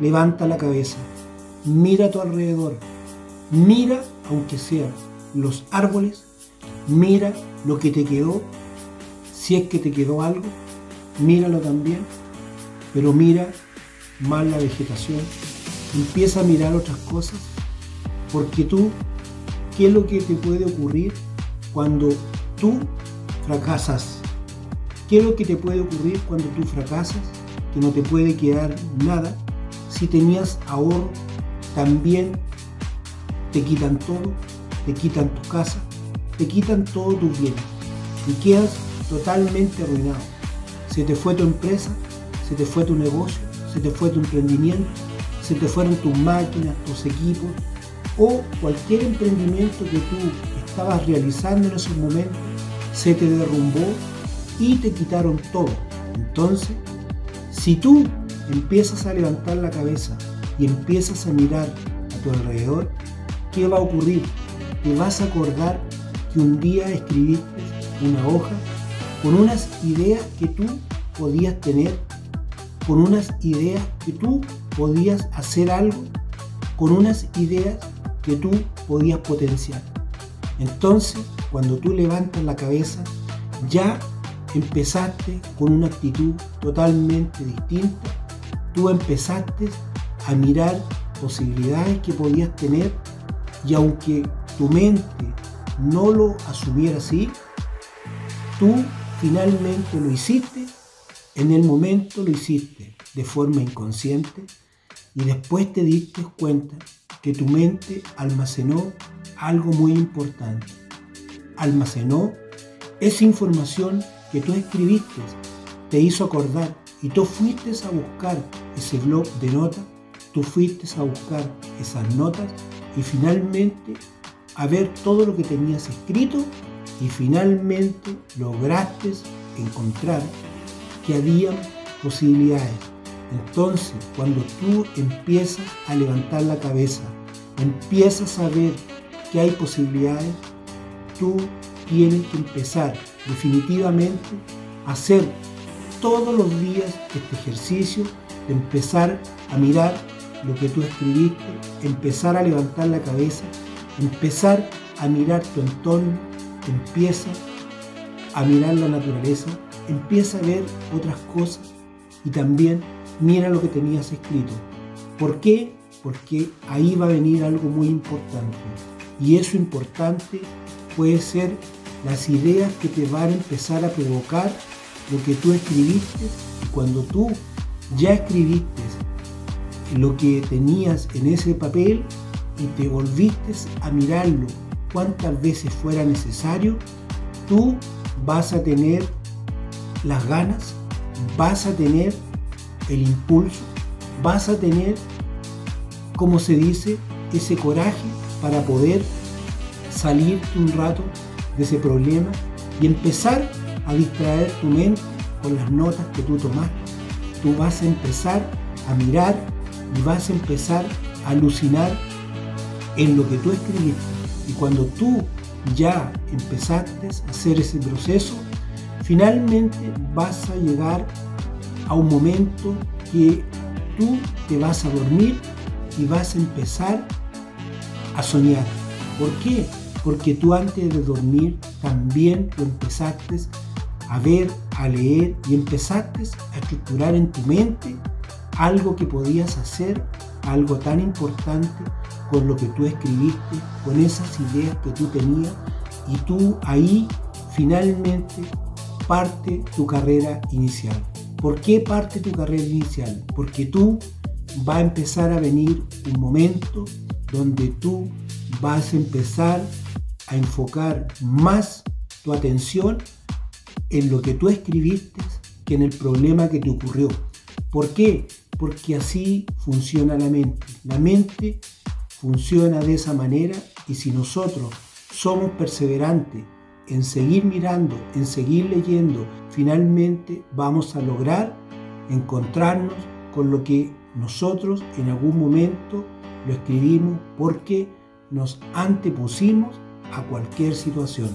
levanta la cabeza, mira a tu alrededor, mira, aunque sean los árboles, mira lo que te quedó, si es que te quedó algo, míralo también, pero mira más la vegetación, empieza a mirar otras cosas, porque tú, ¿qué es lo que te puede ocurrir cuando tú fracasas? ¿Qué es lo que te puede ocurrir cuando tú fracasas? Que no te puede quedar nada. Si tenías ahorro, también te quitan todo, te quitan tu casa, te quitan todos tus bienes y quedas totalmente arruinado. Se te fue tu empresa, se te fue tu negocio, se te fue tu emprendimiento, se te fueron tus máquinas, tus equipos o cualquier emprendimiento que tú estabas realizando en esos momentos se te derrumbó y te quitaron todo. Entonces, si tú empiezas a levantar la cabeza y empiezas a mirar a tu alrededor, ¿qué va a ocurrir? Te vas a acordar que un día escribiste una hoja con unas ideas que tú podías tener, con unas ideas que tú podías hacer algo, con unas ideas que tú podías potenciar. Entonces, cuando tú levantas la cabeza, ya empezaste con una actitud totalmente distinta. Tú empezaste a mirar posibilidades que podías tener y aunque tu mente no lo asumiera así, tú finalmente lo hiciste, en el momento lo hiciste de forma inconsciente y después te diste cuenta que tu mente almacenó algo muy importante. Almacenó esa información que tú escribiste, te hizo acordar y tú fuiste a buscar ese blog de notas, tú fuiste a buscar esas notas y finalmente a ver todo lo que tenías escrito y finalmente lograste encontrar que había posibilidades. Entonces, cuando tú empiezas a levantar la cabeza, empiezas a ver que hay posibilidades, tú tienes que empezar definitivamente a hacer todos los días este ejercicio de empezar a mirar lo que tú escribiste, empezar a levantar la cabeza, empezar a mirar tu entorno, empieza a mirar la naturaleza, empieza a ver otras cosas y también mira lo que tenías escrito. ¿Por qué? Porque ahí va a venir algo muy importante. Y eso importante puede ser las ideas que te van a empezar a provocar lo que tú escribiste y cuando tú ya escribiste lo que tenías en ese papel y te volviste a mirarlo cuantas veces fuera necesario, tú vas a tener las ganas, vas a tener el impulso, vas a tener, como se dice, ese coraje para poder salir un rato de ese problema y empezar a distraer tu mente con las notas que tú tomaste. Tú vas a empezar a mirar y vas a empezar a alucinar en lo que tú escribiste. Y cuando tú ya empezaste a hacer ese proceso, finalmente vas a llegar a un momento que tú te vas a dormir y vas a empezar a soñar. ¿Por qué? Porque tú antes de dormir también lo empezaste a ver, a leer y empezaste a estructurar en tu mente algo que podías hacer, algo tan importante con lo que tú escribiste, con esas ideas que tú tenías y tú ahí finalmente parte tu carrera inicial. ¿Por qué parte tu carrera inicial? Porque tú va a empezar a venir un momento donde tú vas a empezar a enfocar más tu atención en lo que tú escribiste que en el problema que te ocurrió. ¿Por qué? Porque así funciona la mente. La mente funciona de esa manera y si nosotros somos perseverantes en seguir mirando, en seguir leyendo, finalmente vamos a lograr encontrarnos con lo que nosotros en algún momento lo escribimos porque nos antepusimos a cualquier situación.